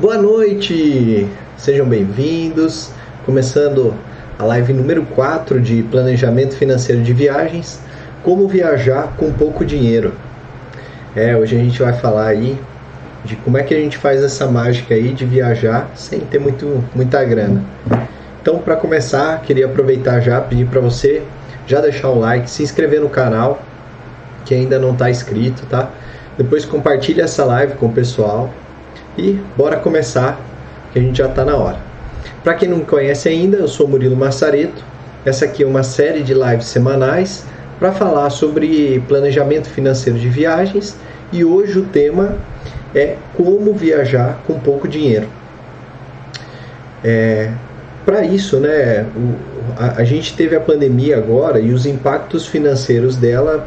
Boa noite, sejam bem-vindos. Começando a live número 4 de Planejamento Financeiro de Viagens: Como viajar com pouco dinheiro. É, hoje a gente vai falar aí de como é que a gente faz essa mágica aí de viajar sem ter muito, muita grana. Então, para começar, queria aproveitar já pedir para você já deixar o like, se inscrever no canal que ainda não está inscrito, tá? Depois compartilha essa live com o pessoal e bora começar, que a gente já está na hora. Para quem não me conhece ainda, eu sou Murilo Massareto. Essa aqui é uma série de lives semanais para falar sobre planejamento financeiro de viagens e hoje o tema é como viajar com pouco dinheiro. É, para isso, né, o, a, a, gente teve a pandemia agora e os impactos financeiros dela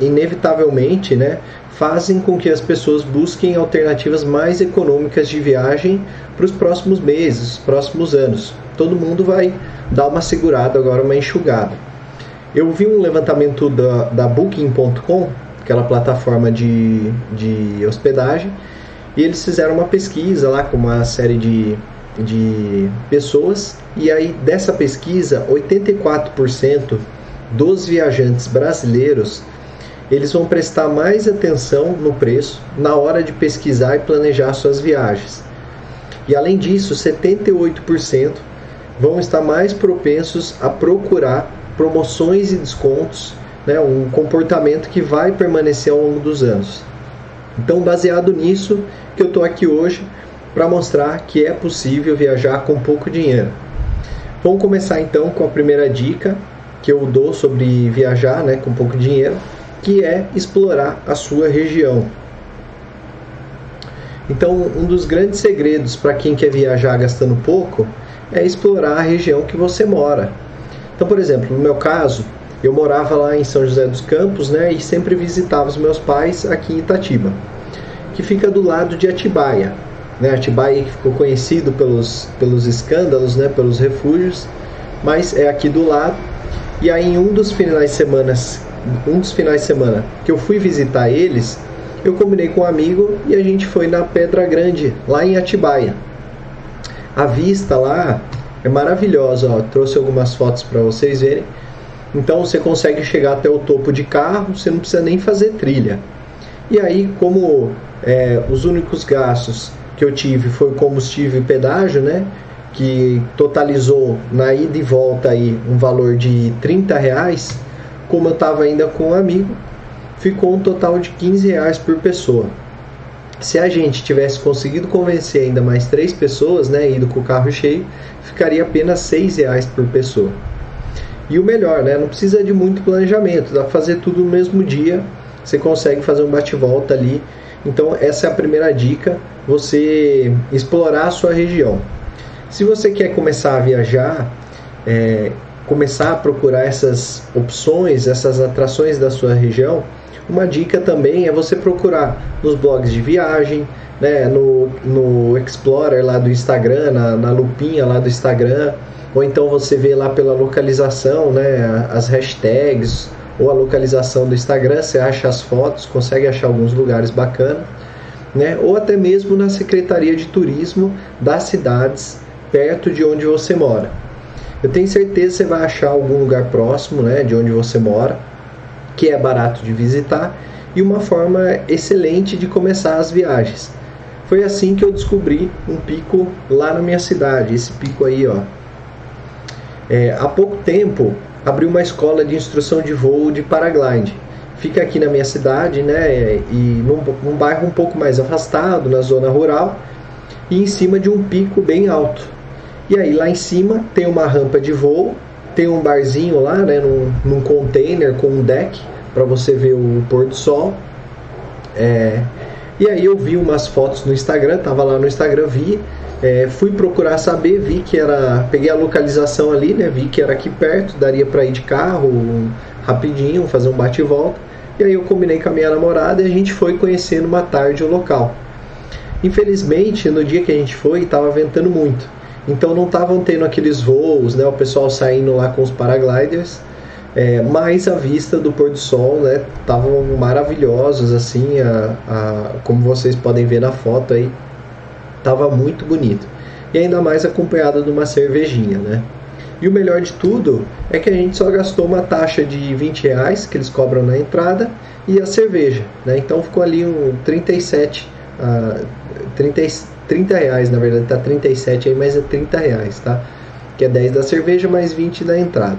inevitavelmente, né, fazem com que as pessoas busquem alternativas mais econômicas de viagem para os próximos meses, os próximos anos. Todo mundo vai dar uma segurada agora, uma enxugada. Eu vi um levantamento da, da Booking.com, aquela plataforma de, de hospedagem, e eles fizeram uma pesquisa lá com uma série de, de pessoas, e aí dessa pesquisa, 84% dos viajantes brasileiros eles vão prestar mais atenção no preço na hora de pesquisar e planejar suas viagens. E além disso, 78% vão estar mais propensos a procurar promoções e descontos, né, um comportamento que vai permanecer ao longo dos anos. Então, baseado nisso, que eu estou aqui hoje para mostrar que é possível viajar com pouco dinheiro. Vamos começar então com a primeira dica que eu dou sobre viajar né, com pouco dinheiro que é explorar a sua região. Então, um dos grandes segredos para quem quer viajar gastando pouco é explorar a região que você mora. Então, por exemplo, no meu caso, eu morava lá em São José dos Campos, né, e sempre visitava os meus pais aqui em Itatiba, que fica do lado de Atibaia, né, Atibaia ficou conhecido pelos, pelos escândalos, né, pelos refúgios, mas é aqui do lado. E aí, em um dos finais de semana um dos finais de semana que eu fui visitar eles, eu combinei com um amigo e a gente foi na Pedra Grande, lá em Atibaia. A vista lá é maravilhosa, ó. trouxe algumas fotos para vocês verem. Então você consegue chegar até o topo de carro, você não precisa nem fazer trilha. E aí, como é, os únicos gastos que eu tive foi combustível e pedágio, né? Que totalizou na ida e volta aí um valor de 30 reais como eu estava ainda com um amigo, ficou um total de 15 reais por pessoa. Se a gente tivesse conseguido convencer ainda mais três pessoas, né, indo com o carro cheio, ficaria apenas 6 reais por pessoa. E o melhor, né, não precisa de muito planejamento, dá para fazer tudo no mesmo dia, você consegue fazer um bate-volta ali. Então essa é a primeira dica, você explorar a sua região. Se você quer começar a viajar, é, começar a procurar essas opções, essas atrações da sua região, uma dica também é você procurar nos blogs de viagem, né, no, no Explorer lá do Instagram, na, na lupinha lá do Instagram, ou então você vê lá pela localização, né, as hashtags ou a localização do Instagram, você acha as fotos, consegue achar alguns lugares bacanas, né, ou até mesmo na Secretaria de Turismo das cidades perto de onde você mora. Eu tenho certeza que você vai achar algum lugar próximo, né, de onde você mora, que é barato de visitar e uma forma excelente de começar as viagens. Foi assim que eu descobri um pico lá na minha cidade, esse pico aí, ó. É, há pouco tempo abri uma escola de instrução de voo de paraglide. Fica aqui na minha cidade, né, e num, num bairro um pouco mais afastado, na zona rural, e em cima de um pico bem alto. E aí lá em cima tem uma rampa de voo, tem um barzinho lá, né, num, num container com um deck para você ver o pôr do sol. É, e aí eu vi umas fotos no Instagram, tava lá no Instagram, vi, é, fui procurar saber, vi que era, peguei a localização ali, né, vi que era aqui perto, daria para ir de carro rapidinho, fazer um bate e volta. E aí eu combinei com a minha namorada e a gente foi conhecendo uma tarde o local. Infelizmente, no dia que a gente foi, estava ventando muito. Então não estavam tendo aqueles voos, né, o pessoal saindo lá com os paragliders, é, mas a vista do pôr do sol, né, estavam maravilhosos assim, a, a, como vocês podem ver na foto aí. Tava muito bonito. E ainda mais acompanhado de uma cervejinha, né? E o melhor de tudo é que a gente só gastou uma taxa de 20 reais que eles cobram na entrada e a cerveja, né? Então ficou ali um 37, uh, 30, 30 reais, na verdade tá 37 aí, mas é 30 reais, tá? Que é 10 da cerveja mais 20 da entrada.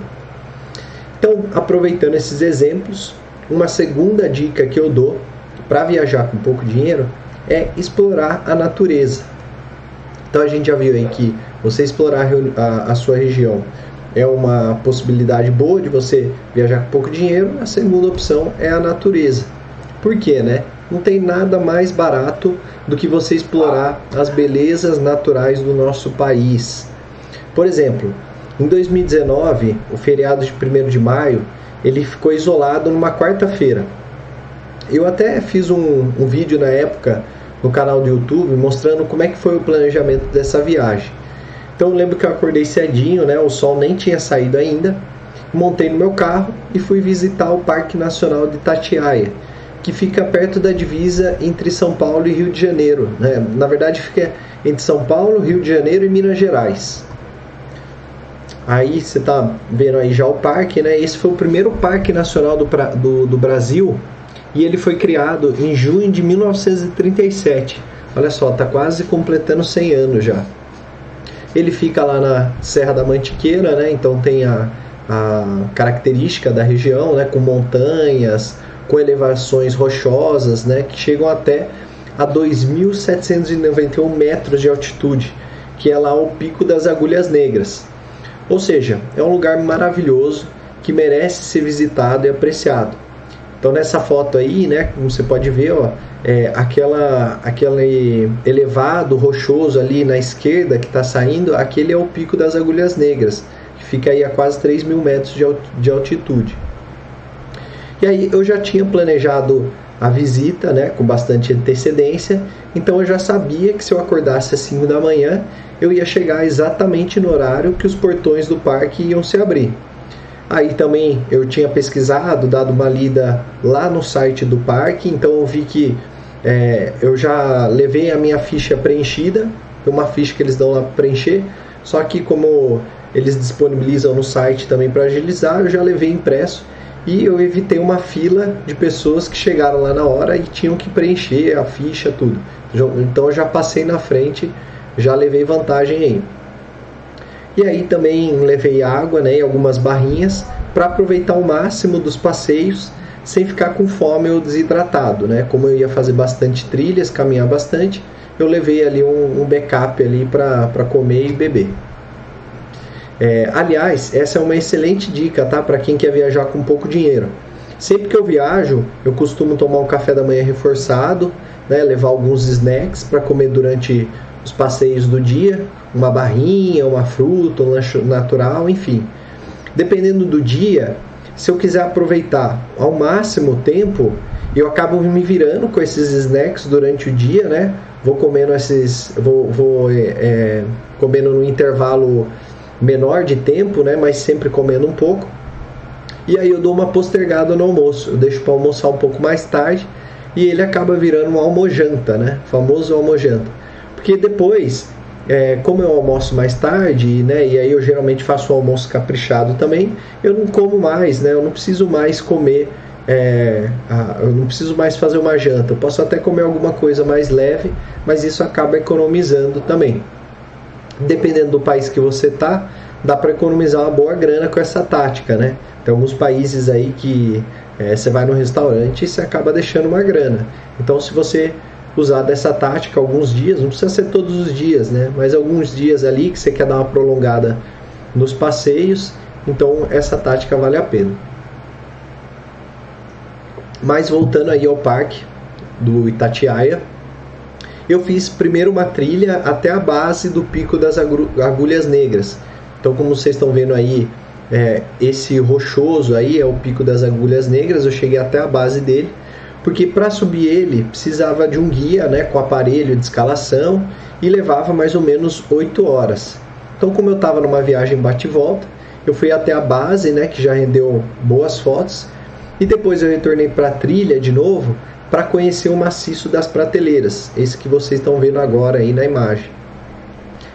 Então, aproveitando esses exemplos, uma segunda dica que eu dou para viajar com pouco dinheiro é explorar a natureza. Então a gente já viu aí que você explorar a, a sua região é uma possibilidade boa de você viajar com pouco dinheiro. A segunda opção é a natureza. Por quê, né? Não tem nada mais barato do que você explorar as belezas naturais do nosso país. Por exemplo, em 2019, o feriado de 1 de maio, ele ficou isolado numa quarta-feira. Eu até fiz um, um vídeo na época no canal do YouTube mostrando como é que foi o planejamento dessa viagem. Então eu lembro que eu acordei cedinho, né? O sol nem tinha saído ainda. Montei no meu carro e fui visitar o Parque Nacional de Itatiaia, que fica perto da divisa entre São Paulo e Rio de Janeiro. Né? Na verdade, fica entre São Paulo, Rio de Janeiro e Minas Gerais. Aí você tá vendo aí já o parque, né? Esse foi o primeiro parque nacional do, do, do Brasil e ele foi criado em junho de 1937. Olha só, tá quase completando 100 anos já. Ele fica lá na Serra da Mantiqueira, né? Então tem a, a característica da região, né? Com montanhas, com elevações rochosas, né? Que chegam até a 2.791 metros de altitude, que é lá o Pico das Agulhas Negras. Ou seja, é um lugar maravilhoso que merece ser visitado e apreciado. Então nessa foto aí, né, como você pode ver, ó, é, aquela, aquele elevado rochoso ali na esquerda que está saindo, aquele é o Pico das Agulhas Negras, que fica aí a quase 3 mil metros de altitude. E aí eu já tinha planejado a visita, né, com bastante antecedência, então eu já sabia que se eu acordasse às 5 da manhã, eu ia chegar exatamente no horário que os portões do parque iam se abrir. Aí também eu tinha pesquisado, dado uma lida lá no site do parque, então eu vi que é, eu já levei a minha ficha preenchida, uma ficha que eles dão lá para preencher, só que como eles disponibilizam no site também para agilizar, eu já levei impresso e eu evitei uma fila de pessoas que chegaram lá na hora e tinham que preencher a ficha, tudo. Então eu já passei na frente, já levei vantagem aí. E aí também levei água né, e algumas barrinhas para aproveitar o máximo dos passeios sem ficar com fome ou desidratado. Né? Como eu ia fazer bastante trilhas, caminhar bastante, eu levei ali um, um backup ali para comer e beber. É, aliás, essa é uma excelente dica tá? para quem quer viajar com pouco dinheiro. Sempre que eu viajo, eu costumo tomar um café da manhã reforçado, né? levar alguns snacks para comer durante os passeios do dia, uma barrinha, uma fruta, um lanche natural, enfim. Dependendo do dia, se eu quiser aproveitar ao máximo o tempo, eu acabo me virando com esses snacks durante o dia, né? Vou comendo esses, vou, vou é, é comendo no intervalo menor de tempo, né? Mas sempre comendo um pouco. E aí eu dou uma postergada no almoço. Eu deixo para almoçar um pouco mais tarde e ele acaba virando um almojanta, né? Famoso almojanta. Porque depois, é, como eu almoço mais tarde, né, e aí eu geralmente faço o almoço caprichado também, eu não como mais, né, eu não preciso mais comer, é, eu não preciso mais fazer uma janta, eu posso até comer alguma coisa mais leve, mas isso acaba economizando também. Dependendo do país que você está, dá para economizar uma boa grana com essa tática, né? Tem alguns países aí que é, você vai no restaurante e você acaba deixando uma grana. Então, se você usar dessa tática alguns dias, não precisa ser todos os dias, né? Mas alguns dias ali que você quer dar uma prolongada nos passeios, então essa tática vale a pena. Mas voltando aí ao parque do Itatiaia, eu fiz primeiro uma trilha até a base do Pico das Agulhas Negras. Então, como vocês estão vendo aí, é, esse rochoso aí é o Pico das Agulhas Negras. Eu cheguei até a base dele porque para subir ele precisava de um guia né, com aparelho de escalação e levava mais ou menos 8 horas. Então, como eu estava numa viagem bate-volta, eu fui até a base, né, que já rendeu boas fotos, e depois eu retornei para a trilha de novo para conhecer o maciço das prateleiras, esse que vocês estão vendo agora aí na imagem.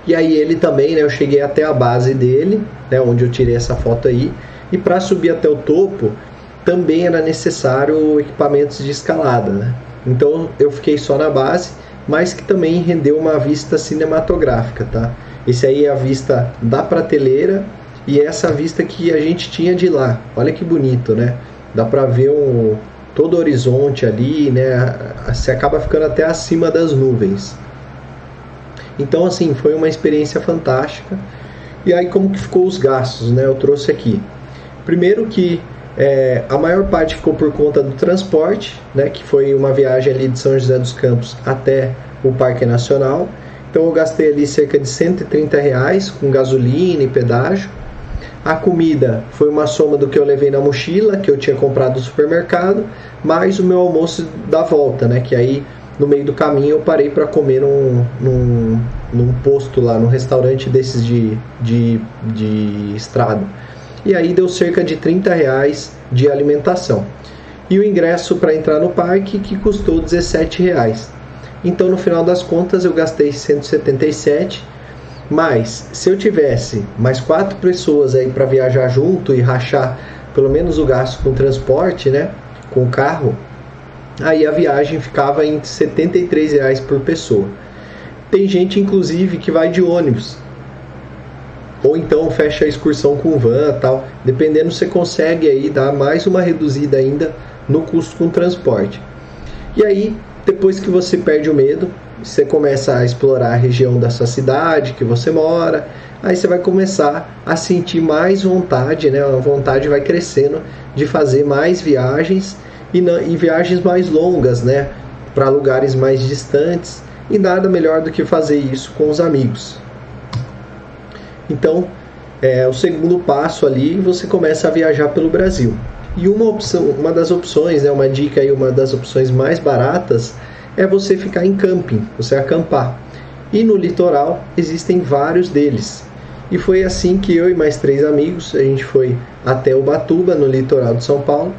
E aí ele também, né, eu cheguei até a base dele, né, onde eu tirei essa foto aí, e para subir até o topo também era necessário equipamentos de escalada, né? Então eu fiquei só na base, mas que também rendeu uma vista cinematográfica, tá? Esse aí é a vista da prateleira e essa vista que a gente tinha de lá. Olha que bonito, né? Dá para ver um, todo o horizonte ali, né? Você acaba ficando até acima das nuvens. Então, assim, foi uma experiência fantástica. E aí, como que ficou os gastos, né? Eu trouxe aqui. Primeiro que é, a maior parte ficou por conta do transporte, né? Que foi uma viagem ali de São José dos Campos até o Parque Nacional. Então eu gastei ali cerca de 130 reais com gasolina e pedágio. A comida foi uma soma do que eu levei na mochila, que eu tinha comprado no supermercado, mais o meu almoço da volta, né? Que aí no meio do caminho eu parei para comer num, num, num, posto lá, num restaurante desses de, de, de estrada. E aí deu cerca de 30 reais de alimentação. E o ingresso para entrar no parque que custou 17 reais. Então no final das contas eu gastei 177 mas se eu tivesse mais quatro pessoas aí para viajar junto e rachar pelo menos o gasto com transporte, né, com o carro, aí a viagem ficava em 73 reais por pessoa. Tem gente inclusive que vai de ônibus ou então fecha a excursão com van tal, dependendo você consegue aí dar mais uma reduzida ainda no custo com transporte. E aí depois que você perde o medo, você começa a explorar a região da sua cidade que você mora, aí você vai começar a sentir mais vontade, né? A vontade vai crescendo de fazer mais viagens e, e viagens mais longas, né? Para lugares mais distantes e nada melhor do que fazer isso com os amigos. Então, é, o segundo passo ali, você começa a viajar pelo Brasil. E uma opção, uma das opções, né, uma dica aí, uma das opções mais baratas é você ficar em camping, você acampar. E no litoral existem vários deles. E foi assim que eu e mais três amigos, a gente foi até Ubatuba, no litoral de São Paulo,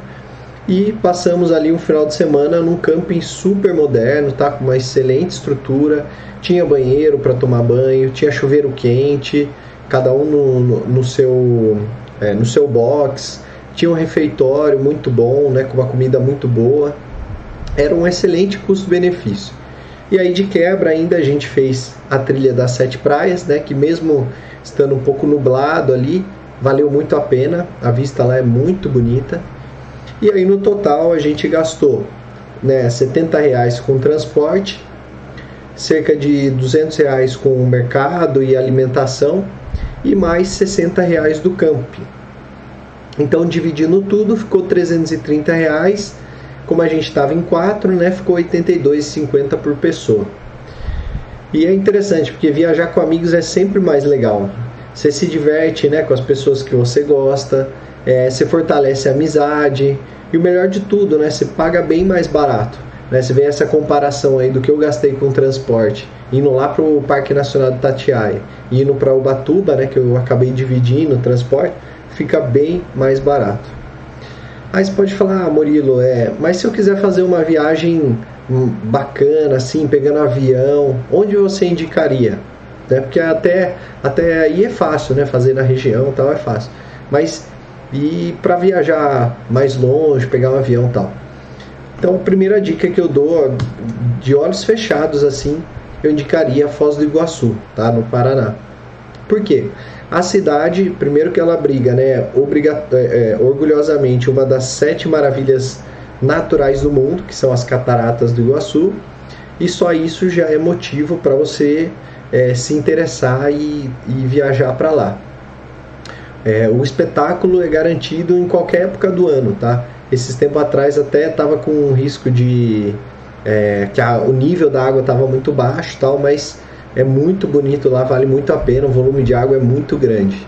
e passamos ali um final de semana num camping super moderno, tá? Com uma excelente estrutura, tinha banheiro para tomar banho, tinha chuveiro quente, cada um no, no, no seu é, no seu box, tinha um refeitório muito bom, né, com uma comida muito boa era um excelente custo-benefício. E aí de quebra ainda a gente fez a trilha das sete praias, né, que mesmo estando um pouco nublado ali, valeu muito a pena. A vista lá é muito bonita. E aí no total a gente gastou, né, 70 reais com transporte, cerca de 200 reais com mercado e alimentação e mais 60 reais do camping. Então dividindo tudo ficou 330 reais como a gente estava em quatro, né, ficou 82,50 por pessoa. E é interessante porque viajar com amigos é sempre mais legal. Você se diverte, né, com as pessoas que você gosta, é, você fortalece a amizade e o melhor de tudo, né, você paga bem mais barato. Né, você vê essa comparação aí do que eu gastei com transporte, indo lá para o Parque Nacional do Tatiaia, indo para Ubatuba, né, que eu acabei dividindo o transporte, fica bem mais barato. Aí você pode falar, ah, Murilo, é, mas se eu quiser fazer uma viagem bacana, assim, pegando avião, onde você indicaria? Né? Porque até, até aí é fácil, né? Fazer na região tal é fácil. Mas e para viajar mais longe, pegar um avião tal? Então, a primeira dica que eu dou, de olhos fechados assim, eu indicaria Foz do Iguaçu, tá? No Paraná. Por quê? A cidade, primeiro que ela briga, né, obriga, é, é, orgulhosamente, uma das sete maravilhas naturais do mundo, que são as cataratas do Iguaçu, e só isso já é motivo para você é, se interessar e, e viajar para lá. É, o espetáculo é garantido em qualquer época do ano, tá? Esses tempos atrás até estava com um risco de é, que a, o nível da água estava muito baixo, tal, mas é muito bonito lá, vale muito a pena, o volume de água é muito grande.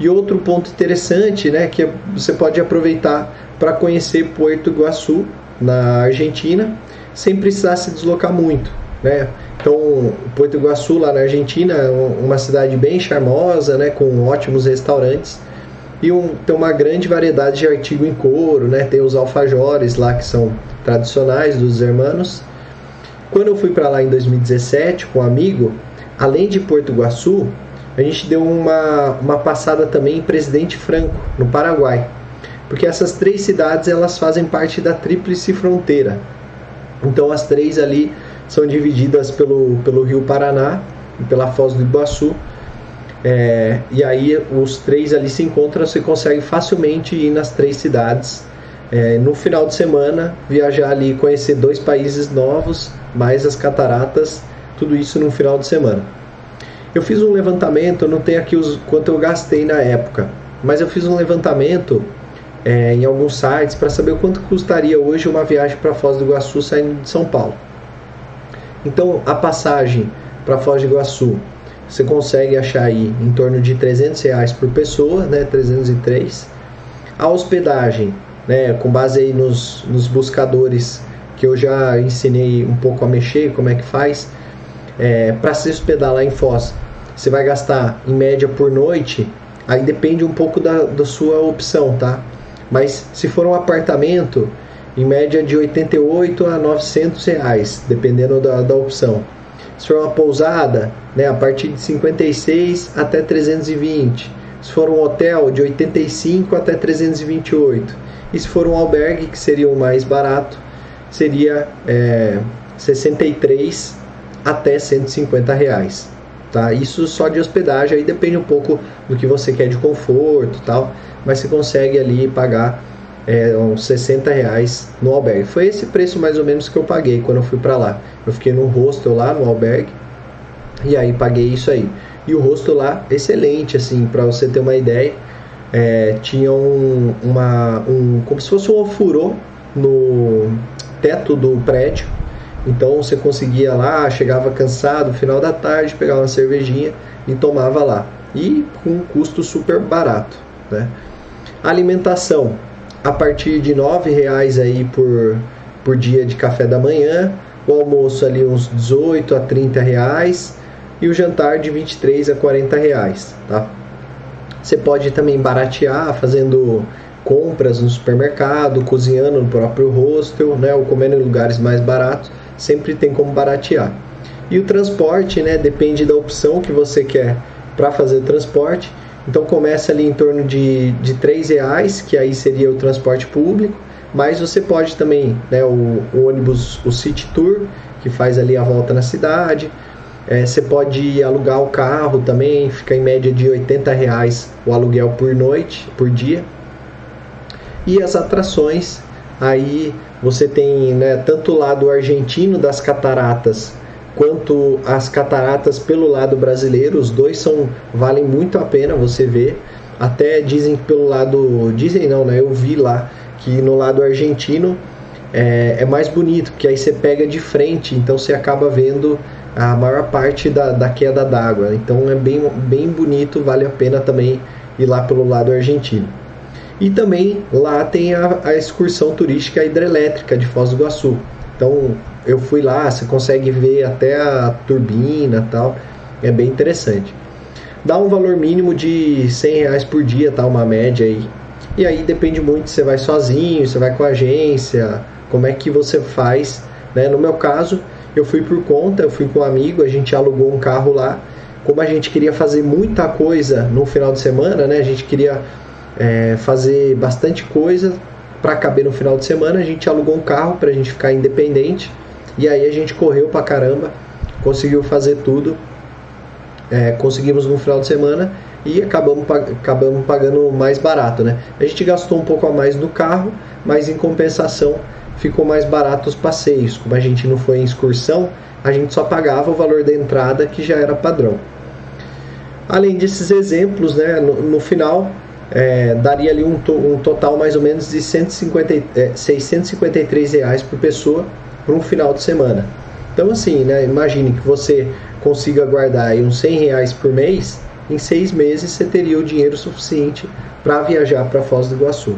E outro ponto interessante, né, que você pode aproveitar para conhecer Porto Iguaçu, na Argentina, sem precisar se deslocar muito, né? Então, Porto Iguaçu lá na Argentina é uma cidade bem charmosa, né, com ótimos restaurantes. e um, tem uma grande variedade de artigo em couro, né? Tem os alfajores lá que são tradicionais dos hermanos. Quando eu fui para lá em 2017 com um amigo, além de Porto Iguaçu, a gente deu uma, uma passada também em Presidente Franco, no Paraguai. Porque essas três cidades elas fazem parte da tríplice fronteira. Então as três ali são divididas pelo, pelo Rio Paraná e pela Foz do Iguaçu. É, e aí os três ali se encontram, você consegue facilmente ir nas três cidades. É, no final de semana, viajar ali, conhecer dois países novos, mais as cataratas, tudo isso no final de semana. Eu fiz um levantamento, não tenho aqui os, quanto eu gastei na época, mas eu fiz um levantamento é, em alguns sites para saber quanto custaria hoje uma viagem para Foz do Iguaçu saindo de São Paulo. Então, a passagem para Foz do Iguaçu você consegue achar aí em torno de 300 reais por pessoa, né, 303. A hospedagem, né, com base aí nos, nos buscadores que eu já ensinei um pouco a mexer, como é que faz, é, para se hospedar lá em Foz, você vai gastar em média por noite, aí depende um pouco da, da sua opção, tá? Mas se for um apartamento, em média de 88 a 900 reais, dependendo da, da opção. Se for uma pousada, né, a partir de 56 até 320. Se for um hotel, de 85 até 328. E se for um albergue, que seria o mais barato, seria é, 63 até 150 reais. Tá? Isso só de hospedagem, aí depende um pouco do que você quer de conforto tal, mas você consegue ali pagar é, uns 60 reais no albergue. Foi esse preço mais ou menos que eu paguei quando eu fui para lá. Eu fiquei no hostel lá no albergue e aí paguei isso aí. E o hostel lá, excelente, assim, para você ter uma ideia. É, tinha um, uma, um, como se fosse um ofurô no teto do prédio. Então você conseguia lá, chegava cansado, final da tarde, pegava uma cervejinha e tomava lá. E com um custo super barato, né? Alimentação, a partir de nove reais aí por, por dia de café da manhã, o almoço ali uns 18 a 30 reais e o jantar de 23 a 40 reais, tá? Você pode também baratear fazendo compras no supermercado, cozinhando no próprio hostel, né, ou comendo em lugares mais baratos, sempre tem como baratear. E o transporte, né, depende da opção que você quer para fazer transporte. Então começa ali em torno de, de 3 reais, que aí seria o transporte público, mas você pode também, né, o, o ônibus, o City Tour, que faz ali a volta na cidade. É, você pode alugar o carro também, fica em média de 80 reais o aluguel por noite, por dia. E as atrações, aí você tem né, tanto o lado argentino das cataratas quanto as cataratas pelo lado brasileiro, os dois são valem muito a pena você ver. Até dizem pelo lado, dizem não, né? Eu vi lá que no lado argentino é, é mais bonito, porque aí você pega de frente, então você acaba vendo a maior parte da, da queda d'água. Então é bem, bem bonito, vale a pena também ir lá pelo lado argentino. E também lá tem a, a excursão turística hidrelétrica de Foz do Iguaçu. Então eu fui lá, você consegue ver até a turbina tal, é bem interessante. Dá um valor mínimo de 100 reais por dia, tá? Uma média aí. E aí depende muito se você vai sozinho, se vai com a agência, como é que você faz. Né? No meu caso, eu fui por conta, eu fui com um amigo, a gente alugou um carro lá. Como a gente queria fazer muita coisa no final de semana, né? A gente queria é, fazer bastante coisa para caber no final de semana. A gente alugou um carro para a gente ficar independente. E aí a gente correu pra caramba, conseguiu fazer tudo, é, conseguimos no final de semana e acabamos, acabamos pagando mais barato, né? A gente gastou um pouco a mais no carro, mas em compensação ficou mais barato os passeios. Como a gente não foi em excursão, a gente só pagava o valor da entrada que já era padrão. Além desses exemplos, né, no, no final é, daria ali um, to, um, total mais ou menos de 150, é, 653 reais por pessoa para um final de semana. Então, assim, né, imagine que você consiga guardar aí uns 100 reais por mês, em seis meses você teria o dinheiro suficiente para viajar para Foz do Iguaçu.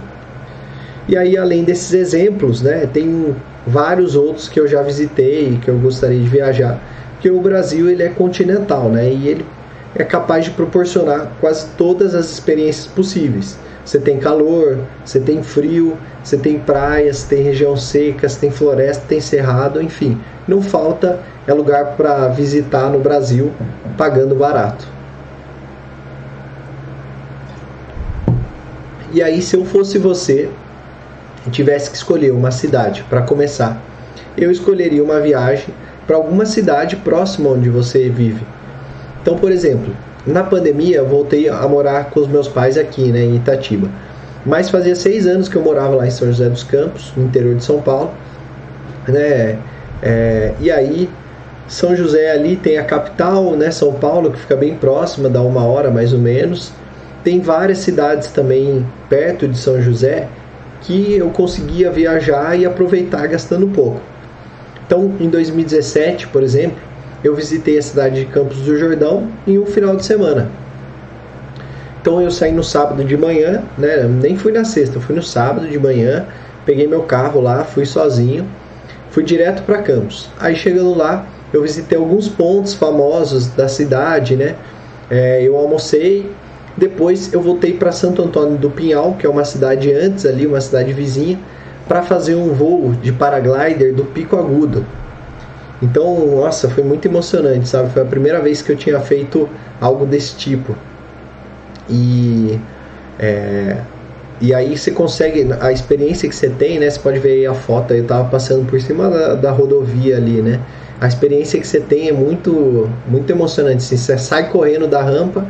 E aí, além desses exemplos, né, tem vários outros que eu já visitei, que eu gostaria de viajar, porque o Brasil ele é continental, né, e ele é capaz de proporcionar quase todas as experiências possíveis. Você tem calor, você tem frio, você tem praias, tem região seca, você tem floresta, tem cerrado, enfim. Não falta é lugar para visitar no Brasil pagando barato. E aí, se eu fosse você e tivesse que escolher uma cidade para começar, eu escolheria uma viagem para alguma cidade próxima onde você vive. Então, por exemplo, na pandemia eu voltei a morar com os meus pais aqui, né, em Itatiba. Mas fazia seis anos que eu morava lá em São José dos Campos, no interior de São Paulo, né? É, e aí São José ali tem a capital, né, São Paulo, que fica bem próxima, dá uma hora mais ou menos. Tem várias cidades também perto de São José que eu conseguia viajar e aproveitar gastando pouco. Então, em 2017, por exemplo, eu visitei a cidade de Campos do Jordão em um final de semana. Então eu saí no sábado de manhã, né? Nem fui na sexta, fui no sábado de manhã, peguei meu carro lá, fui sozinho, fui direto para Campos. Aí chegando lá, eu visitei alguns pontos famosos da cidade, né? É, eu almocei, depois eu voltei para Santo Antônio do Pinhal, que é uma cidade antes ali, uma cidade vizinha, para fazer um voo de paraglider do Pico Agudo. Então, nossa, foi muito emocionante, sabe? Foi a primeira vez que eu tinha feito algo desse tipo. E é, e aí você consegue, a experiência que você tem, né? Você pode ver aí a foto, eu tava passando por cima da, da rodovia ali, né? A experiência que você tem é muito, muito emocionante. Assim, você sai correndo da rampa,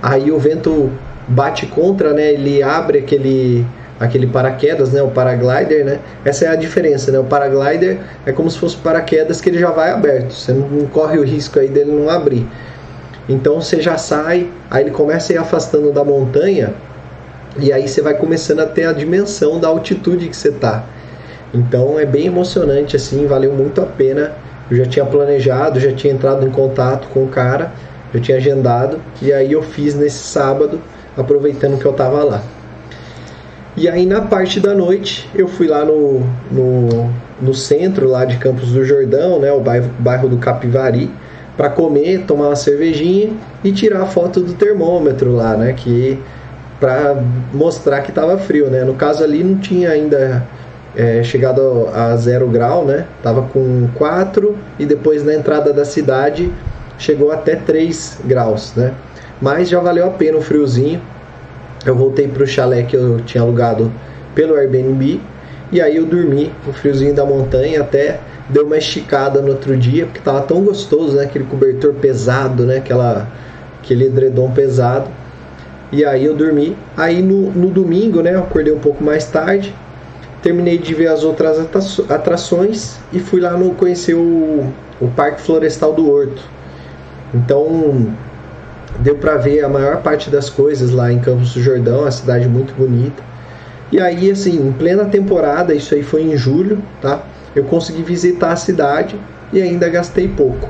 aí o vento bate contra, né? Ele abre aquele aquele paraquedas, né, o paraglider, né? Essa é a diferença, né? O paraglider é como se fosse paraquedas que ele já vai aberto. Você não, corre o risco aí dele não abrir. Então você já sai, aí ele começa a ir afastando da montanha e aí você vai começando a ter a dimensão da altitude que você está. Então é bem emocionante assim, valeu muito a pena. Eu já tinha planejado, já tinha entrado em contato com o cara, já tinha agendado e aí eu fiz nesse sábado, aproveitando que eu estava lá. E aí na parte da noite eu fui lá no, no, no centro lá de Campos do Jordão, né, o bairro, bairro do Capivari, para comer, tomar uma cervejinha e tirar a foto do termômetro lá, né, que para mostrar que estava frio, né. No caso ali não tinha ainda é, chegado a zero grau, né, tava com 4 e depois na entrada da cidade chegou até 3 graus, né. Mas já valeu a pena o friozinho eu voltei para o chalé que eu tinha alugado pelo Airbnb e aí eu dormi no friozinho da montanha até deu uma esticada no outro dia porque estava tão gostoso, né? Aquele cobertor pesado, né? Aquela, aquele edredom pesado. E aí eu dormi. Aí no, no domingo, né? Eu acordei um pouco mais tarde. Terminei de ver as outras atrações e fui lá no conhecer o, o Parque Florestal do Horto. Então deu para ver a maior parte das coisas lá em Campos do Jordão, a cidade muito bonita. E aí, assim, em plena temporada, isso aí foi em julho, tá? Eu consegui visitar a cidade e ainda gastei pouco,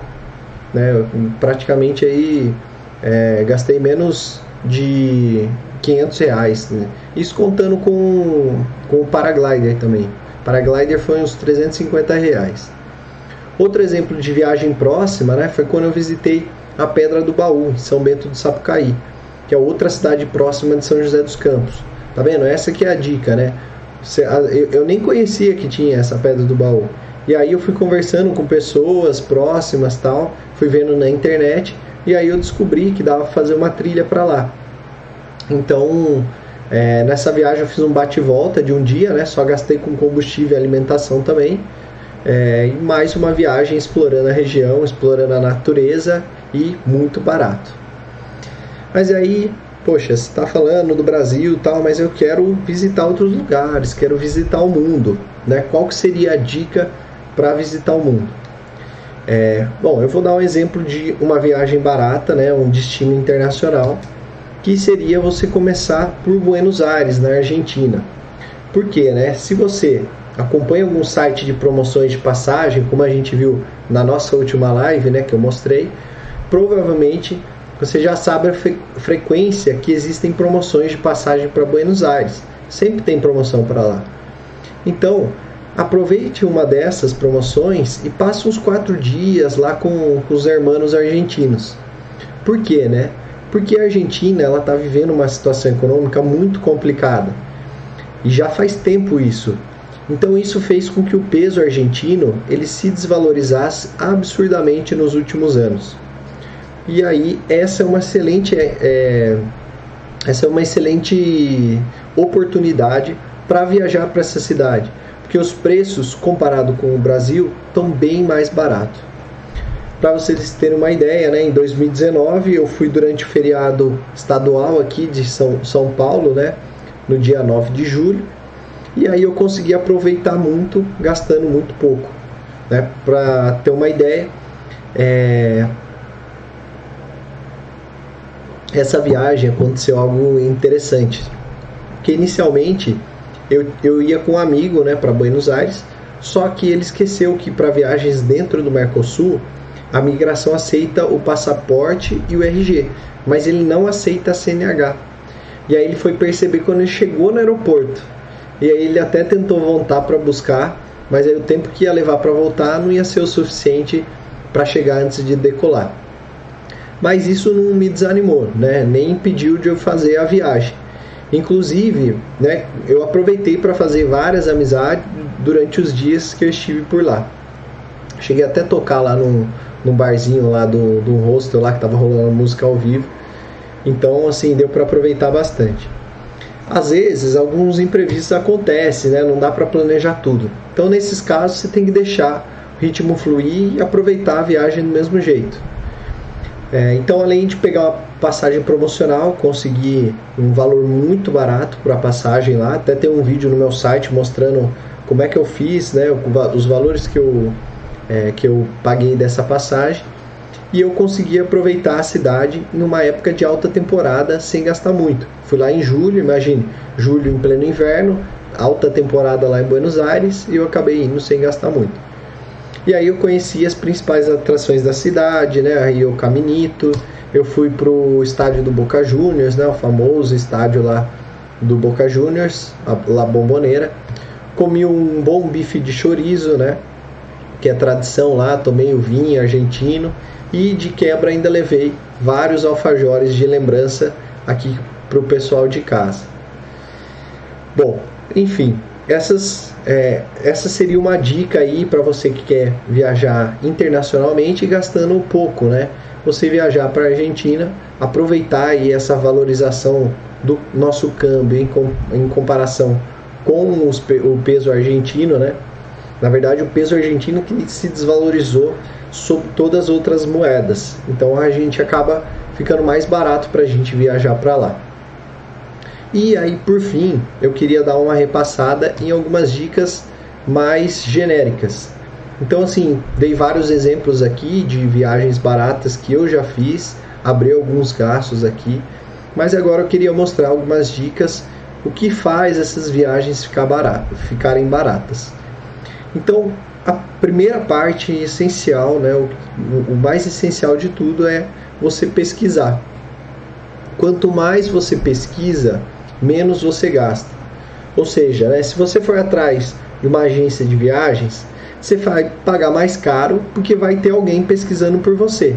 né? Eu, praticamente aí é, gastei menos de 500 reais, né? Isso contando com, com o paraglider também. Paraglider foi uns 350 reais. Outro exemplo de viagem próxima, né? Foi quando eu visitei a Pedra do Baú, em São Bento do Sapucaí, que é outra cidade próxima de São José dos Campos. Tá vendo? Essa que é a dica, né? Eu nem conhecia que tinha essa Pedra do Baú. E aí eu fui conversando com pessoas próximas tal, fui vendo na internet e aí eu descobri que dava pra fazer uma trilha para lá. Então, é, nessa viagem eu fiz um bate-volta de um dia, né? Só gastei com combustível e alimentação também. É, e mais uma viagem explorando a região, explorando a natureza e muito barato. Mas aí, poxa, você está falando do Brasil tal, mas eu quero visitar outros lugares, quero visitar o mundo. Né? Qual que seria a dica para visitar o mundo? É, bom, eu vou dar um exemplo de uma viagem barata, né, um destino internacional, que seria você começar por Buenos Aires, na Argentina. Por quê? Né? Se você acompanha algum site de promoções de passagem, como a gente viu na nossa última live, né, que eu mostrei, provavelmente você já sabe a fre frequência que existem promoções de passagem para Buenos Aires. Sempre tem promoção para lá. Então, aproveite uma dessas promoções e passe uns quatro dias lá com, com os hermanos argentinos. Por quê, né? Porque a Argentina ela está vivendo uma situação econômica muito complicada e já faz tempo isso. Então isso fez com que o peso argentino ele se desvalorizasse absurdamente nos últimos anos. E aí essa é uma excelente é, é essa é uma excelente oportunidade para viajar para essa cidade, porque os preços comparado com o Brasil estão bem mais baratos. Para vocês terem uma ideia, né, em 2019 eu fui durante o feriado estadual aqui de São, São Paulo, né, no dia 9 de julho, e aí eu consegui aproveitar muito, gastando muito pouco. Né? Para ter uma ideia, é... essa viagem aconteceu algo interessante. Que inicialmente eu, eu ia com um amigo né, para Buenos Aires, só que ele esqueceu que para viagens dentro do Mercosul a migração aceita o passaporte e o RG, mas ele não aceita a CNH. E aí ele foi perceber quando ele chegou no aeroporto. E aí ele até tentou voltar para buscar, mas aí o tempo que ia levar para voltar não ia ser o suficiente para chegar antes de decolar. Mas isso não me desanimou, né? Nem impediu de eu fazer a viagem. Inclusive, né, eu aproveitei para fazer várias amizades durante os dias que eu estive por lá. Cheguei até a tocar lá num, num barzinho lá do, do hostel lá que tava rolando música ao vivo. Então, assim, deu para aproveitar bastante. Às vezes, alguns imprevistos acontecem, né? Não dá para planejar tudo. Então, nesses casos, você tem que deixar o ritmo fluir e aproveitar a viagem do mesmo jeito. É, então, além de pegar uma passagem promocional, consegui um valor muito barato para a passagem lá. Até tem um vídeo no meu site mostrando como é que eu fiz, né? Os valores que eu é, que eu paguei dessa passagem e eu consegui aproveitar a cidade numa época de alta temporada sem gastar muito. Fui lá em julho, imagine, julho em pleno inverno, alta temporada lá em Buenos Aires e eu acabei indo sem gastar muito. E aí eu conheci as principais atrações da cidade, né, aí o Caminito, eu fui pro estádio do Boca Juniors, né, o famoso estádio lá do Boca Juniors, a La Bombonera. Comi um bom bife de chorizo, né, que é tradição lá, tomei o vinho argentino. E de quebra ainda levei vários alfajores de lembrança aqui para o pessoal de casa. Bom, enfim, essas, é, essa seria uma dica aí para você que quer viajar internacionalmente gastando um pouco, né? Você viajar para a Argentina, aproveitar aí essa valorização do nosso câmbio em, com, em comparação com os, o peso argentino, né? Na verdade, o peso argentino que se desvalorizou sobre todas as outras moedas. Então a gente acaba ficando mais barato para a gente viajar para lá. E aí, por fim, eu queria dar uma repassada em algumas dicas mais genéricas. Então, assim, dei vários exemplos aqui de viagens baratas que eu já fiz, abri alguns gastos aqui, mas agora eu queria mostrar algumas dicas o que faz essas viagens ficar barato, ficarem baratas. Então, a primeira parte essencial, né, o, o mais essencial de tudo é você pesquisar. Quanto mais você pesquisa, menos você gasta. Ou seja, né, se você for atrás de uma agência de viagens, você vai pagar mais caro porque vai ter alguém pesquisando por você.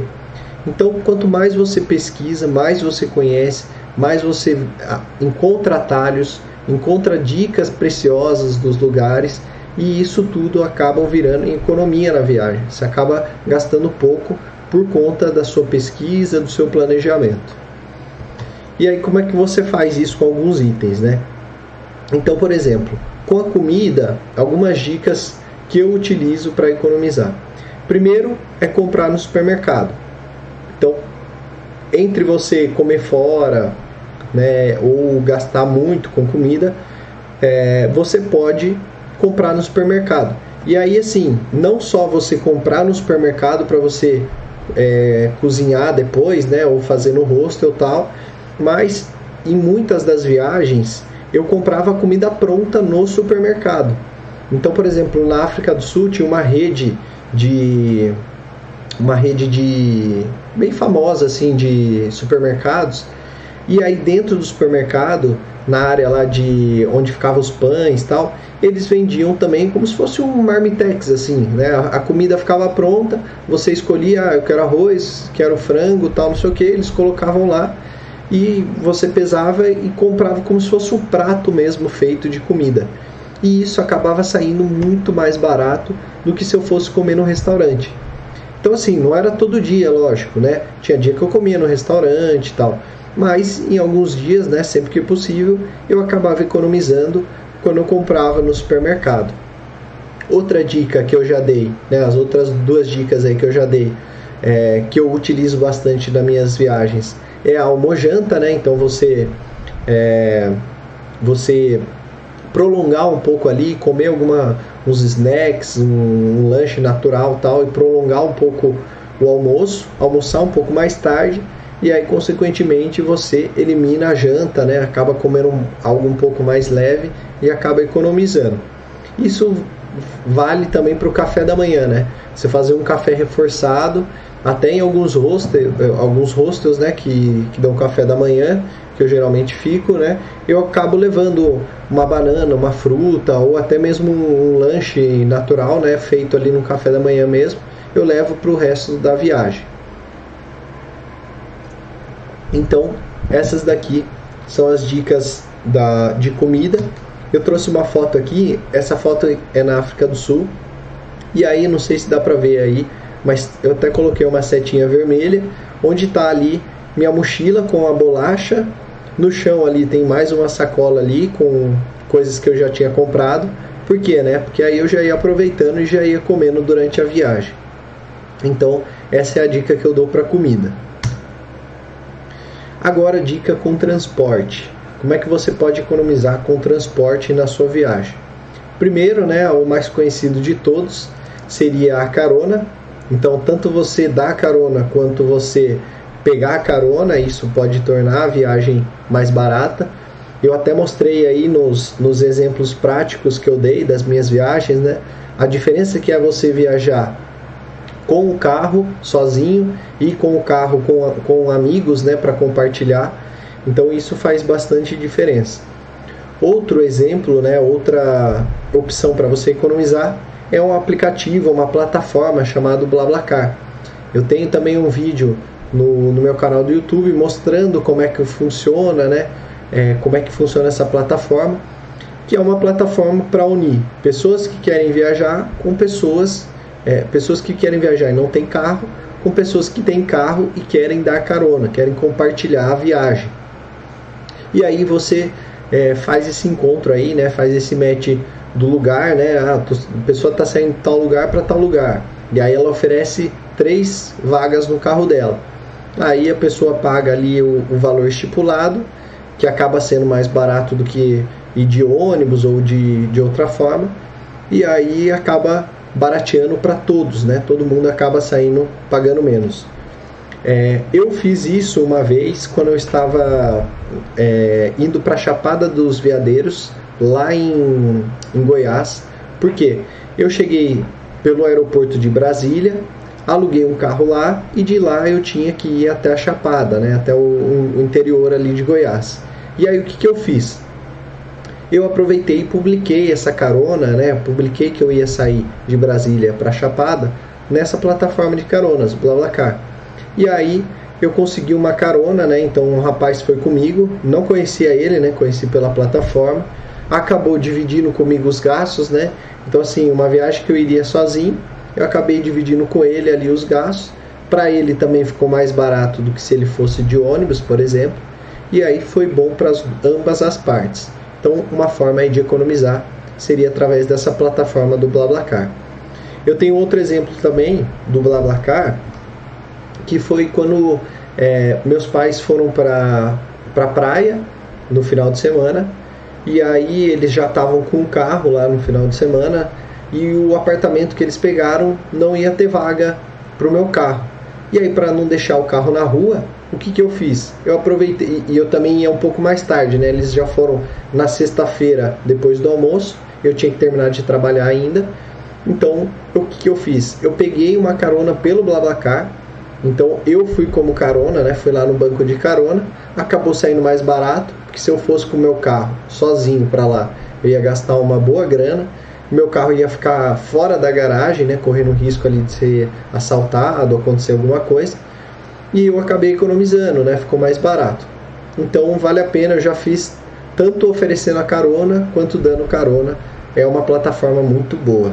Então, quanto mais você pesquisa, mais você conhece, mais você ah, encontra atalhos, encontra dicas preciosas dos lugares e isso tudo acaba virando economia na viagem. Você acaba gastando pouco por conta da sua pesquisa, do seu planejamento. E aí como é que você faz isso com alguns itens, né? Então, por exemplo, com a comida, algumas dicas que eu utilizo para economizar. Primeiro é comprar no supermercado. Então, entre você comer fora, né, ou gastar muito com comida, é, você pode comprar no supermercado. E aí, assim, não só você comprar no supermercado para você é, cozinhar depois, né, ou fazer no hostel e tal, mas em muitas das viagens eu comprava comida pronta no supermercado. Então, por exemplo, na África do Sul tinha uma rede de uma rede de bem famosa assim de supermercados e aí dentro do supermercado na área lá de onde ficavam os pães tal, eles vendiam também como se fosse um marmitex, assim, né? A comida ficava pronta, você escolhia, ah, eu quero arroz, quero frango, tal, não sei o que, eles colocavam lá e você pesava e comprava como se fosse um prato mesmo feito de comida. E isso acabava saindo muito mais barato do que se eu fosse comer no restaurante. Então assim, não era todo dia, lógico, né? Tinha dia que eu comia no restaurante e tal, mas em alguns dias, né, sempre que possível, eu acabava economizando quando eu comprava no supermercado. Outra dica que eu já dei, né, as outras duas dicas aí que eu já dei, é, que eu utilizo bastante nas minhas viagens, é a almojanta, né? Então você é, você prolongar um pouco ali, comer alguma uns snacks, um, um, lanche natural tal e prolongar um pouco o almoço, almoçar um pouco mais tarde e aí consequentemente você elimina a janta, né? Acaba comendo algo um pouco mais leve e acaba economizando. Isso vale também para o café da manhã, né? Você fazer um café reforçado, até em alguns hostels, alguns hostels, né, que, que dão café da manhã, que eu geralmente fico, né? Eu acabo levando uma banana, uma fruta ou até mesmo um, um lanche natural, né, feito ali no café da manhã mesmo, eu levo para o resto da viagem. Então, essas daqui são as dicas da, de comida. Eu trouxe uma foto aqui, essa foto é na África do Sul. E aí, não sei se dá para ver aí, mas eu até coloquei uma setinha vermelha, onde está ali minha mochila com a bolacha. No chão ali tem mais uma sacola ali com coisas que eu já tinha comprado. Por quê, né? Porque aí eu já ia aproveitando e já ia comendo durante a viagem. Então, essa é a dica que eu dou para comida. Agora, dica com transporte. Como é que você pode economizar com transporte na sua viagem? Primeiro, né, o mais conhecido de todos seria a carona. Então, tanto você dar carona quanto você pegar a carona, isso pode tornar a viagem mais barata. Eu até mostrei aí nos, nos exemplos práticos que eu dei das minhas viagens, né? A diferença que é você viajar com o carro sozinho e com o carro com, com amigos né, para compartilhar. Então isso faz bastante diferença. Outro exemplo, né, outra opção para você economizar é um aplicativo, uma plataforma chamado BlaBlaCar. Eu tenho também um vídeo no, no meu canal do YouTube mostrando como é que funciona, né, é, como é que funciona essa plataforma, que é uma plataforma para unir pessoas que querem viajar com pessoas é, pessoas que querem viajar e não têm carro, com pessoas que têm carro e querem dar carona, querem compartilhar a viagem. E aí você é, faz esse encontro aí, né? Faz esse match do lugar, né? Ah, a pessoa está saindo de tal lugar para tal lugar. E aí ela oferece três vagas no carro dela. Aí a pessoa paga ali o, o valor estipulado, que acaba sendo mais barato do que ir de ônibus ou de, de outra forma. E aí acaba barateando para todos, né? Todo mundo acaba saindo pagando menos. É, eu fiz isso uma vez quando eu estava é, indo para Chapada dos Veadeiros, lá em, em Goiás. Por quê? Eu cheguei pelo aeroporto de Brasília, aluguei um carro lá e de lá eu tinha que ir até a Chapada, né? até o, o interior ali de Goiás. E aí o que, que eu fiz? eu aproveitei e publiquei essa carona, né? Publiquei que eu ia sair de Brasília para Chapada nessa plataforma de caronas, BlaBlaCar. E aí eu consegui uma carona, né? Então um rapaz foi comigo, não conhecia ele, né? Conheci pela plataforma. Acabou dividindo comigo os gastos, né? Então assim, uma viagem que eu iria sozinho, eu acabei dividindo com ele ali os gastos. Para ele também ficou mais barato do que se ele fosse de ônibus, por exemplo. E aí foi bom para ambas as partes. Então, uma forma de economizar seria através dessa plataforma do BlaBlaCar. Eu tenho outro exemplo também do BlaBlaCar, que foi quando é, meus pais foram para a praia no final de semana e aí eles já estavam com o carro lá no final de semana e o apartamento que eles pegaram não ia ter vaga para o meu carro. E aí, para não deixar o carro na rua, o que, que eu fiz? Eu aproveitei, e eu também ia um pouco mais tarde, né? Eles já foram na sexta-feira, depois do almoço, eu tinha que terminar de trabalhar ainda. Então, o que, que eu fiz? Eu peguei uma carona pelo BlaBlaCar, então eu fui como carona, né? Fui lá no banco de carona, acabou saindo mais barato, porque se eu fosse com o meu carro sozinho para lá, eu ia gastar uma boa grana, meu carro ia ficar fora da garagem, né, correndo risco ali de ser assaltado, acontecer alguma coisa, e eu acabei economizando, né, ficou mais barato. Então vale a pena, eu já fiz tanto oferecendo a carona quanto dando carona. É uma plataforma muito boa.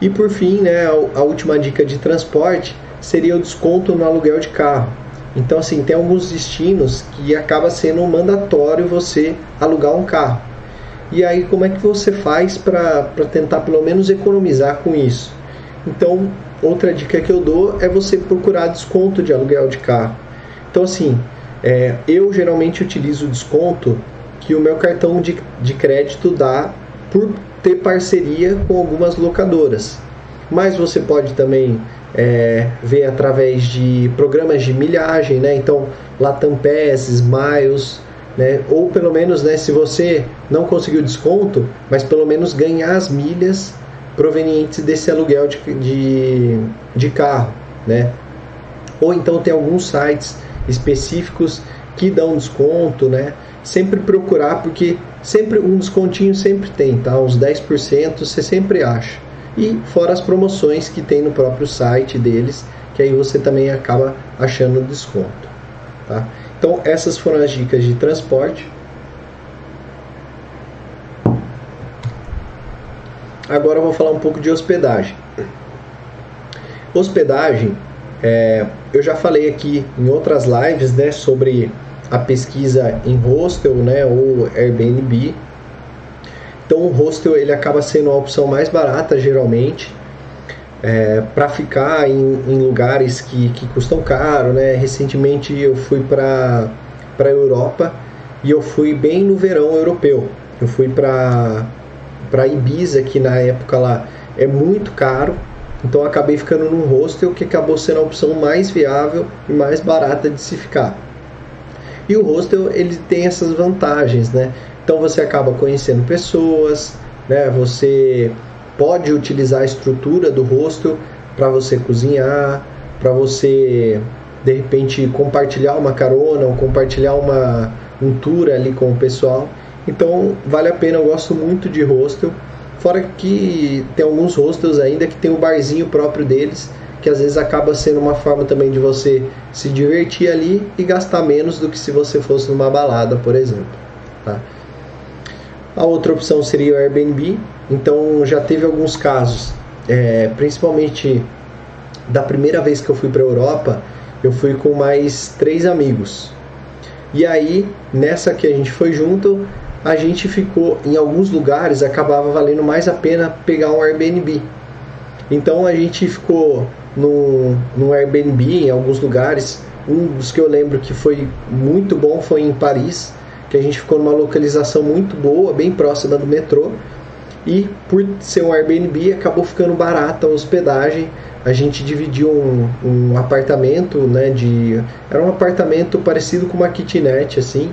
E por fim, né, a última dica de transporte seria o desconto no aluguel de carro. Então, assim, tem alguns destinos que acaba sendo mandatório você alugar um carro. E aí, como é que você faz para tentar pelo menos economizar com isso? Então, outra dica que eu dou é você procurar desconto de aluguel de carro. Então, assim, é, eu geralmente utilizo o desconto que o meu cartão de, de crédito dá por ter parceria com algumas locadoras. Mas você pode também é, ver através de programas de milhagem, né? Então, Latam Pass, Smiles, né? Ou pelo menos, né, se você não conseguiu desconto, mas pelo menos ganhar as milhas provenientes desse aluguel de, de, de carro, né? Ou então tem alguns sites específicos que dão desconto, né? Sempre procurar, porque sempre um descontinho sempre tem, tá? Uns 10% você sempre acha. E fora as promoções que tem no próprio site deles, que aí você também acaba achando desconto, tá? Então essas foram as dicas de transporte. Agora eu vou falar um pouco de hospedagem. Hospedagem é, eu já falei aqui em outras lives né, sobre a pesquisa em hostel né, ou Airbnb. Então o hostel ele acaba sendo a opção mais barata geralmente é, para ficar em, em, lugares que, que custam caro. Né? Recentemente eu fui para a Europa e eu fui bem no verão europeu. Eu fui para Ibiza, que na época lá é muito caro então acabei ficando num hostel que acabou sendo a opção mais viável e mais barata de se ficar. E o hostel ele tem essas vantagens, né? Então você acaba conhecendo pessoas, né? Você pode utilizar a estrutura do hostel para você cozinhar, para você de repente compartilhar uma carona ou compartilhar uma um tour ali com o pessoal. Então vale a pena, eu gosto muito de hostel. Fora que tem alguns hostels ainda que tem o um barzinho próprio deles, que às vezes acaba sendo uma forma também de você se divertir ali e gastar menos do que se você fosse numa balada, por exemplo. Tá? A outra opção seria o Airbnb. Então já teve alguns casos, é, principalmente da primeira vez que eu fui para a Europa, eu fui com mais três amigos. E aí, nessa que a gente foi junto, a gente ficou em alguns lugares acabava valendo mais a pena pegar um Airbnb. Então a gente ficou no, no Airbnb em alguns lugares. Um dos que eu lembro que foi muito bom foi em Paris, que a gente ficou numa localização muito boa, bem próxima do metrô. E por ser um Airbnb acabou ficando barata a hospedagem. A gente dividiu um, um apartamento, né? De era um apartamento parecido com uma kitnet assim,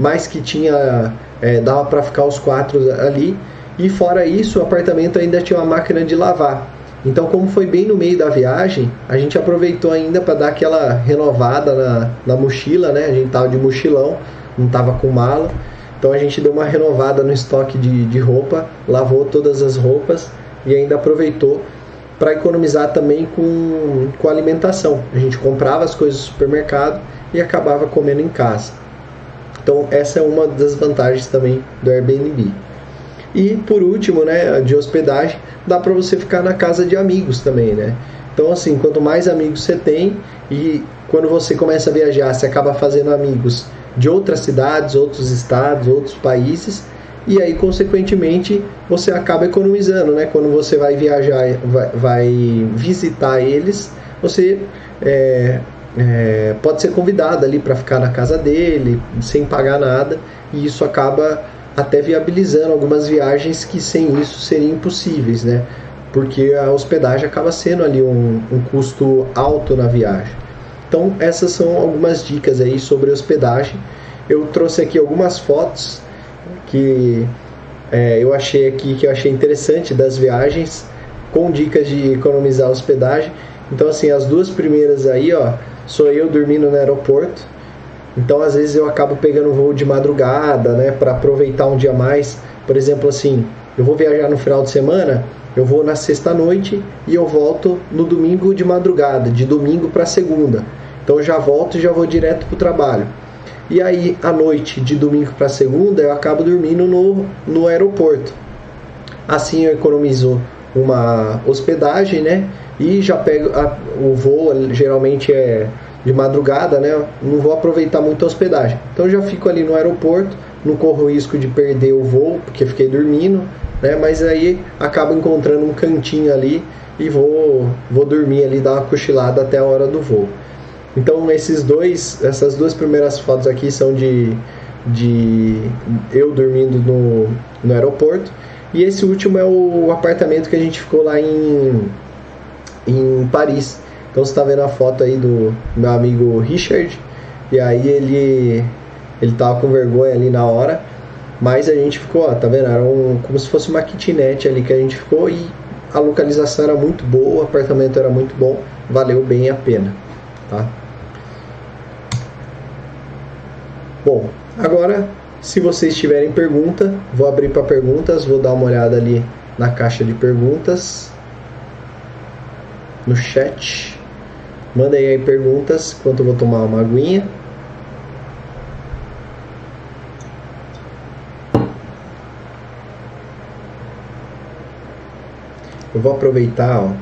mas que tinha é, dava para ficar os quatro ali. E fora isso, o apartamento ainda tinha uma máquina de lavar. Então, como foi bem no meio da viagem, a gente aproveitou ainda para dar aquela renovada na, na mochila, né? A gente tava de mochilão, não tava com mala. Então a gente deu uma renovada no estoque de, de roupa, lavou todas as roupas e ainda aproveitou para economizar também com, com alimentação. A gente comprava as coisas no supermercado e acabava comendo em casa. Então essa é uma das vantagens também do Airbnb. E por último, né, de hospedagem, dá para você ficar na casa de amigos também, né? Então assim, quanto mais amigos você tem e quando você começa a viajar, você acaba fazendo amigos de outras cidades, outros estados, outros países, e aí consequentemente você acaba economizando, né? Quando você vai viajar, vai, vai visitar eles, você é, é, pode ser convidado ali para ficar na casa dele, sem pagar nada, e isso acaba até viabilizando algumas viagens que sem isso seriam impossíveis, né? Porque a hospedagem acaba sendo ali um, um custo alto na viagem. Então essas são algumas dicas aí sobre hospedagem. Eu trouxe aqui algumas fotos que é, eu achei aqui que eu achei interessante das viagens com dicas de economizar hospedagem. Então assim as duas primeiras aí, ó, sou eu dormindo no aeroporto Então, às vezes eu acabo pegando voo de madrugada, né, para aproveitar um dia mais. Por exemplo, assim, eu vou viajar no final de semana, eu vou na sexta noite e eu volto no domingo de madrugada, de domingo para segunda. Então eu já volto e já vou direto para o trabalho. E aí, à noite, de domingo para segunda, eu acabo dormindo no, no aeroporto. Assim eu economizo uma hospedagem, né? E já pego a, o voo, geralmente é de madrugada, né? Não vou aproveitar muito a hospedagem. Então já fico ali no aeroporto, não corro risco de perder o voo, porque fiquei dormindo, né? Mas aí acabo encontrando um cantinho ali e vou, vou dormir ali, dar uma cochilada até a hora do voo. Então esses dois, essas duas primeiras fotos aqui são de, de eu dormindo no, no aeroporto. E esse último é o apartamento que a gente ficou lá em, em Paris. Então você está vendo a foto aí do meu amigo Richard. E aí ele ele tava com vergonha ali na hora. Mas a gente ficou, ó, tá vendo? Era um, como se fosse uma kitnet ali que a gente ficou e a localização era muito boa, o apartamento era muito bom, valeu bem a pena, tá? Bom, agora se vocês tiverem pergunta, vou abrir para perguntas, vou dar uma olhada ali na caixa de perguntas, no chat. Mandem aí perguntas enquanto eu vou tomar uma aguinha. Eu vou aproveitar, ó,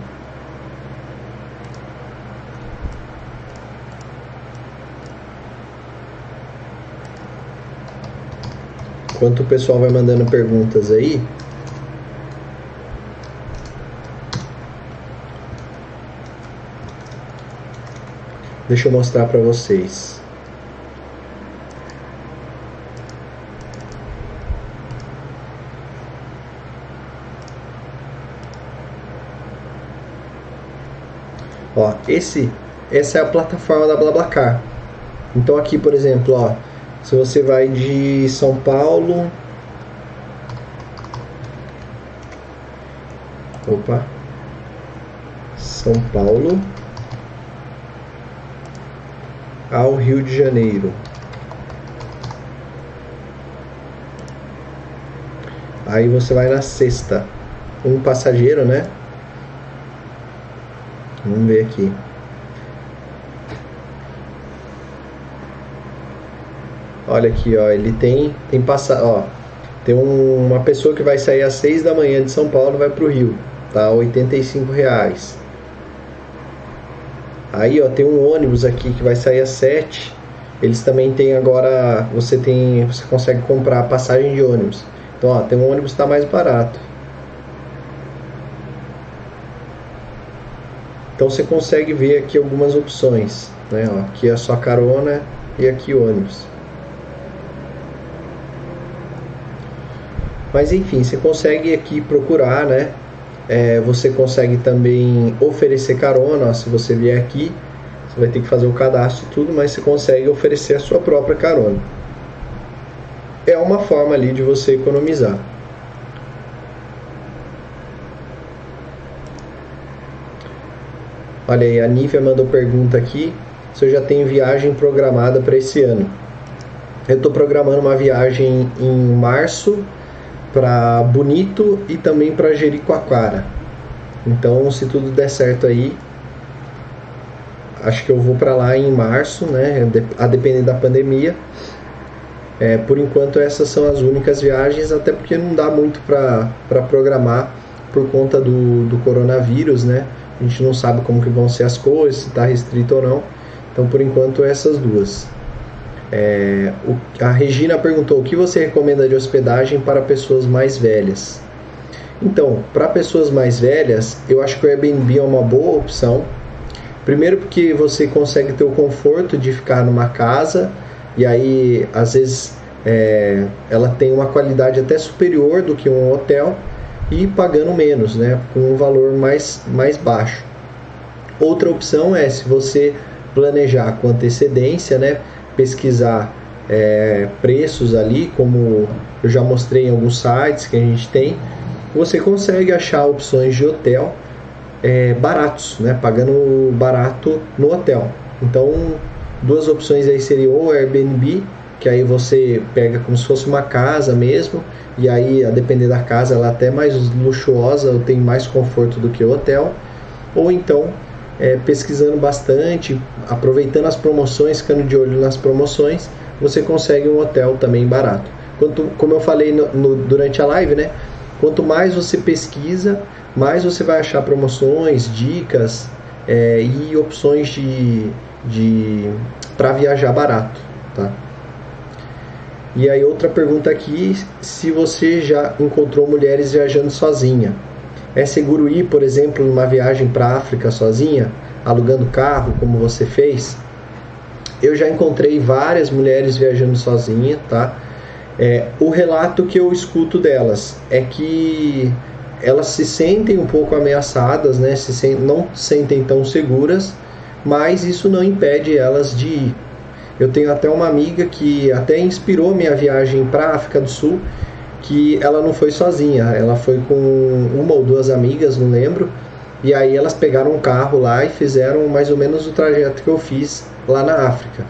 Enquanto o pessoal vai mandando perguntas aí, deixa eu mostrar para vocês. Ó, esse, essa é a plataforma da BlaBlaCar. Então aqui, por exemplo, ó, se você vai de São Paulo. Opa. São Paulo ao Rio de Janeiro. Aí você vai na sexta. Um passageiro, né? Vamos ver aqui. Olha aqui, ó, ele tem tem passa, ó, tem um, uma pessoa que vai sair às 6 da manhã de São Paulo vai para o Rio, tá? 85 reais. Aí, ó, tem um ônibus aqui que vai sair às 7. Eles também têm agora, você tem, você consegue comprar passagem de ônibus. Então, ó, tem um ônibus que está mais barato. Então você consegue ver aqui algumas opções, né? Ó, aqui é sua carona e aqui ônibus. Mas enfim, você consegue aqui procurar, né? É, você consegue também oferecer carona, se você vier aqui, você vai ter que fazer o cadastro e tudo, mas você consegue oferecer a sua própria carona. É uma forma ali de você economizar. Olha aí, a Nívia mandou pergunta aqui se eu já tenho viagem programada para esse ano. Eu estou programando uma viagem em março para Bonito e também para Jericoacoara. Então, se tudo der certo aí, acho que eu vou para lá em março, né? A depender da pandemia. É, por enquanto, essas são as únicas viagens, até porque não dá muito para programar por conta do, do coronavírus, né? A gente não sabe como que vão ser as coisas, se está restrito ou não. Então, por enquanto, essas duas. É, o, a Regina perguntou: o que você recomenda de hospedagem para pessoas mais velhas? Então, para pessoas mais velhas, eu acho que o Airbnb é uma boa opção. Primeiro, porque você consegue ter o conforto de ficar numa casa e aí, às vezes, é, ela tem uma qualidade até superior do que um hotel e pagando menos, né, com um valor mais, mais baixo. Outra opção é se você planejar com antecedência, né, pesquisar é, preços ali, como eu já mostrei em alguns sites que a gente tem, você consegue achar opções de hotel é, baratos, né, pagando barato no hotel. Então, Duas opções aí seriam o Airbnb, que aí você pega como se fosse uma casa mesmo, e aí a depender da casa ela é até mais luxuosa, tem mais conforto do que o hotel, ou então é, pesquisando bastante, aproveitando as promoções, ficando de olho nas promoções, você consegue um hotel também barato. Quanto, como eu falei no, no, durante a live, né? Quanto mais você pesquisa, mais você vai achar promoções, dicas é, e opções de, de para viajar barato, tá? E aí outra pergunta aqui, se você já encontrou mulheres viajando sozinha, é seguro ir, por exemplo, numa viagem para a África sozinha, alugando carro, como você fez? Eu já encontrei várias mulheres viajando sozinha, tá? É, o relato que eu escuto delas é que elas se sentem um pouco ameaçadas, né? Se sen não se sentem tão seguras, mas isso não impede elas de ir. Eu tenho até uma amiga que até inspirou minha viagem para a África do Sul, que ela não foi sozinha, ela foi com uma ou duas amigas, não lembro. E aí elas pegaram um carro lá e fizeram mais ou menos o trajeto que eu fiz lá na África.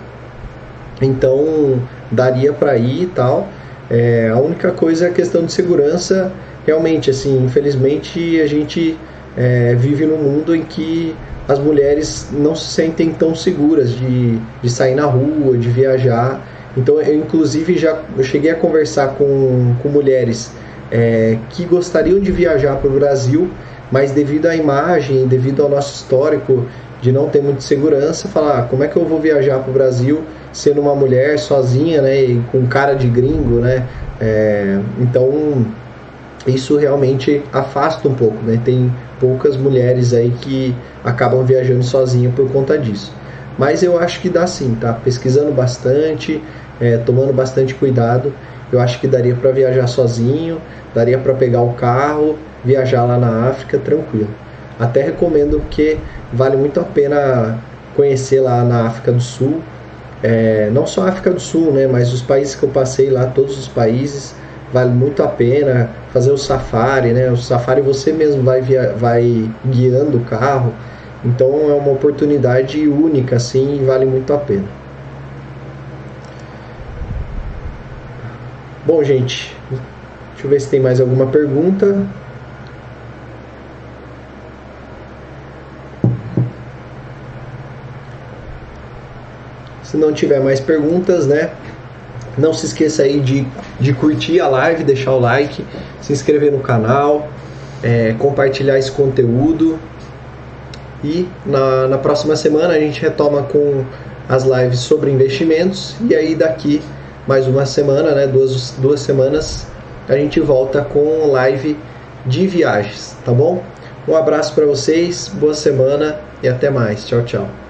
Então daria para ir e tal. É, a única coisa é a questão de segurança. Realmente, assim, infelizmente a gente é, vive num mundo em que as mulheres não se sentem tão seguras de, de sair na rua, de viajar. Então, eu inclusive já eu cheguei a conversar com, com mulheres é, que gostariam de viajar para o Brasil, mas devido à imagem, devido ao nosso histórico de não ter muita segurança, falar ah, como é que eu vou viajar para o Brasil sendo uma mulher sozinha, né, e com cara de gringo, né? É, então isso realmente afasta um pouco, né? Tem poucas mulheres aí que acabam viajando sozinha por conta disso. Mas eu acho que dá sim, tá? Pesquisando bastante, é, tomando bastante cuidado, eu acho que daria para viajar sozinho, daria para pegar o carro, viajar lá na África tranquilo. Até recomendo que vale muito a pena conhecer lá na África do Sul, é, não só a África do Sul, né, mas os países que eu passei lá, todos os países, vale muito a pena fazer o safari, né? O safari você mesmo vai, via, vai guiando o carro, então é uma oportunidade única, assim, e vale muito a pena. Bom, gente, deixa eu ver se tem mais alguma pergunta. Se não tiver mais perguntas, né? Não se esqueça aí de, de curtir a live, deixar o like, se inscrever no canal, é, compartilhar esse conteúdo. E na, na próxima semana a gente retoma com as lives sobre investimentos. E aí daqui mais uma semana, né, duas, duas semanas, a gente volta com live de viagens, tá bom? Um abraço para vocês, boa semana e até mais. Tchau, tchau.